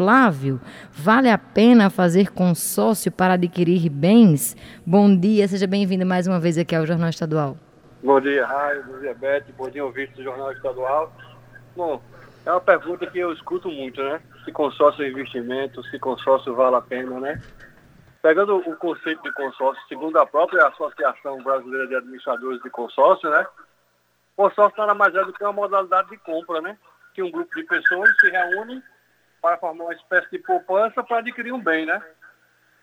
Flávio, vale a pena fazer consórcio para adquirir bens? Bom dia, seja bem-vindo mais uma vez aqui ao Jornal Estadual. Bom dia, Raio, bom dia, Beth, bom dia, ouvinte do Jornal Estadual. Bom, é uma pergunta que eu escuto muito, né? Se consórcio é investimento, se consórcio vale a pena, né? Pegando o conceito de consórcio, segundo a própria Associação Brasileira de Administradores de Consórcio, né? Consórcio nada mais é do que uma modalidade de compra, né? Que um grupo de pessoas se reúne para formar uma espécie de poupança para adquirir um bem, né?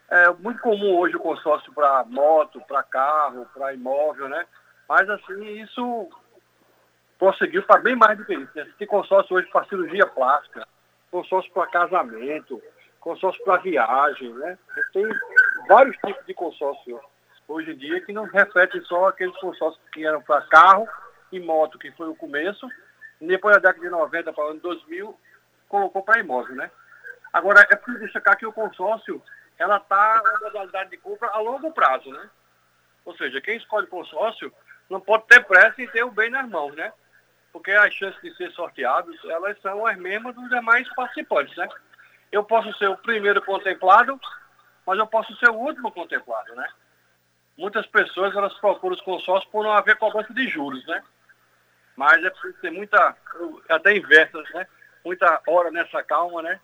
É muito comum hoje o consórcio para moto, para carro, para imóvel, né? Mas assim, isso prosseguiu para bem mais do que isso. Tem consórcio hoje para cirurgia plástica, consórcio para casamento, consórcio para viagem, né? Tem vários tipos de consórcio hoje em dia que não refletem só aqueles consórcios que eram para carro e moto, que foi o começo, depois da década de 90 para o ano 2000, colocou para imóvel, né? Agora, é preciso destacar que o consórcio, ela está na modalidade de compra a longo prazo, né? Ou seja, quem escolhe consórcio não pode ter pressa em ter o bem nas mãos, né? Porque as chances de ser sorteados, elas são as mesmas dos demais participantes, né? Eu posso ser o primeiro contemplado, mas eu posso ser o último contemplado, né? Muitas pessoas, elas procuram os consórcios por não haver cobrança de juros, né? Mas é preciso ter muita, até inversas, né? Muita hora nessa calma, né?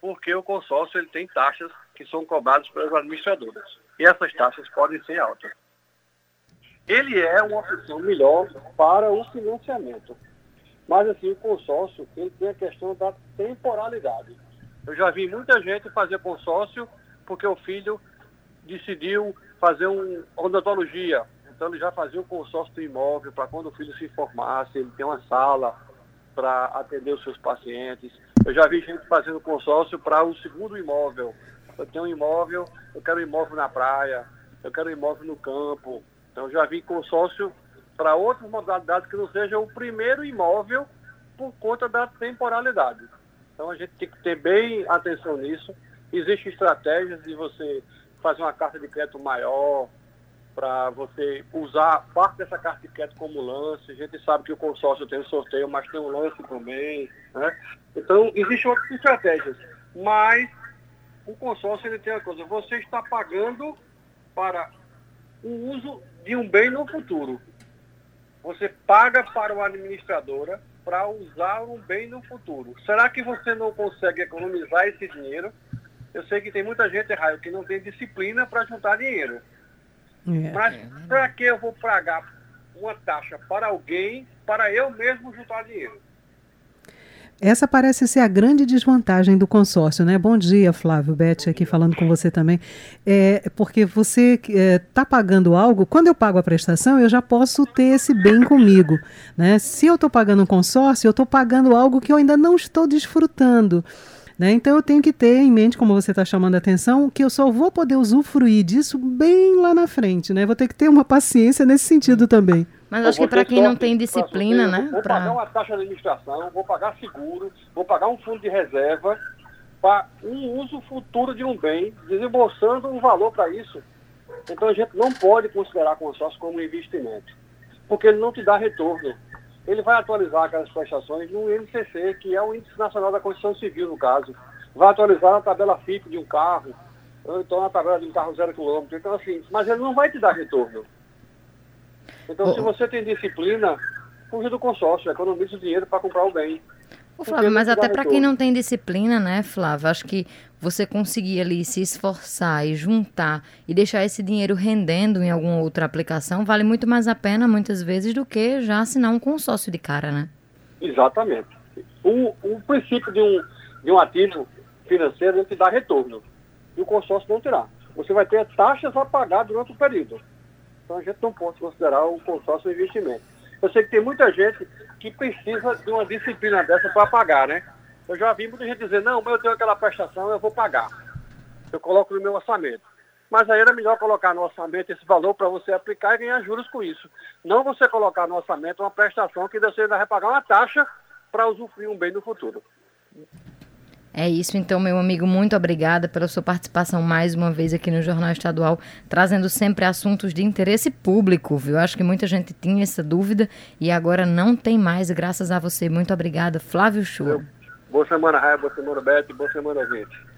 Porque o consórcio, ele tem taxas que são cobradas pelas administradoras. E essas taxas podem ser altas ele é uma opção melhor para o financiamento. Mas assim, o consórcio, ele tem a questão da temporalidade. Eu já vi muita gente fazer consórcio porque o filho decidiu fazer uma odontologia. Então ele já fazia o consórcio do imóvel para quando o filho se formasse, ele tem uma sala para atender os seus pacientes. Eu já vi gente fazendo consórcio para o segundo imóvel. Eu tenho um imóvel, eu quero um imóvel na praia, eu quero um imóvel no campo, então já vi consórcio para outras modalidades que não seja o primeiro imóvel por conta da temporalidade. Então a gente tem que ter bem atenção nisso. Existem estratégias de você fazer uma carta de crédito maior, para você usar parte dessa carta de crédito como lance. A gente sabe que o consórcio tem sorteio, mas tem um lance também. Né? Então, existem outras estratégias. Mas o consórcio ele tem uma coisa, você está pagando para o uso de um bem no futuro. Você paga para uma administradora para usar um bem no futuro. Será que você não consegue economizar esse dinheiro? Eu sei que tem muita gente, Raio, que não tem disciplina para juntar dinheiro. É, Mas para que eu vou pagar uma taxa para alguém para eu mesmo juntar dinheiro? Essa parece ser a grande desvantagem do consórcio, né? Bom dia, Flávio, Beth, aqui falando com você também. É, porque você está é, tá pagando algo, quando eu pago a prestação, eu já posso ter esse bem comigo. Né? Se eu estou pagando um consórcio, eu estou pagando algo que eu ainda não estou desfrutando. Né? Então eu tenho que ter em mente, como você está chamando a atenção, que eu só vou poder usufruir disso bem lá na frente. Né? Vou ter que ter uma paciência nesse sentido também. Mas acho que para quem não tem disciplina, né? Vou pra... pagar uma taxa de administração, vou pagar seguro, vou pagar um fundo de reserva para um uso futuro de um bem, desembolsando um valor para isso. Então a gente não pode considerar consórcio como investimento, porque ele não te dá retorno. Ele vai atualizar aquelas prestações no INCC, que é o Índice Nacional da Constituição Civil, no caso. Vai atualizar na tabela FIP de um carro, ou então na tabela de um carro zero quilômetro. Então, assim, mas ele não vai te dar retorno. Então, oh. se você tem disciplina, fuja do consórcio, economize o dinheiro para comprar o bem. Ô, Flávio, mas até para quem não tem disciplina, né, Flávio? Acho que você conseguir ali se esforçar e juntar e deixar esse dinheiro rendendo em alguma outra aplicação vale muito mais a pena, muitas vezes, do que já assinar um consórcio de cara, né? Exatamente. O, o princípio de um, de um ativo financeiro é te dá retorno. E o consórcio não terá. Você vai ter taxas a pagar durante o período. Então a gente não pode considerar o consórcio um investimento. Eu sei que tem muita gente que precisa de uma disciplina dessa para pagar, né? Eu já vi muita gente dizer, não, mas eu tenho aquela prestação, eu vou pagar. Eu coloco no meu orçamento. Mas aí era melhor colocar no orçamento esse valor para você aplicar e ganhar juros com isso. Não você colocar no orçamento uma prestação que você ainda vai pagar uma taxa para usufruir um bem no futuro. É isso, então, meu amigo, muito obrigada pela sua participação mais uma vez aqui no Jornal Estadual, trazendo sempre assuntos de interesse público, viu? Acho que muita gente tinha essa dúvida e agora não tem mais, graças a você. Muito obrigada, Flávio Chua. Boa semana, Raia, boa semana, Bete, boa semana, gente.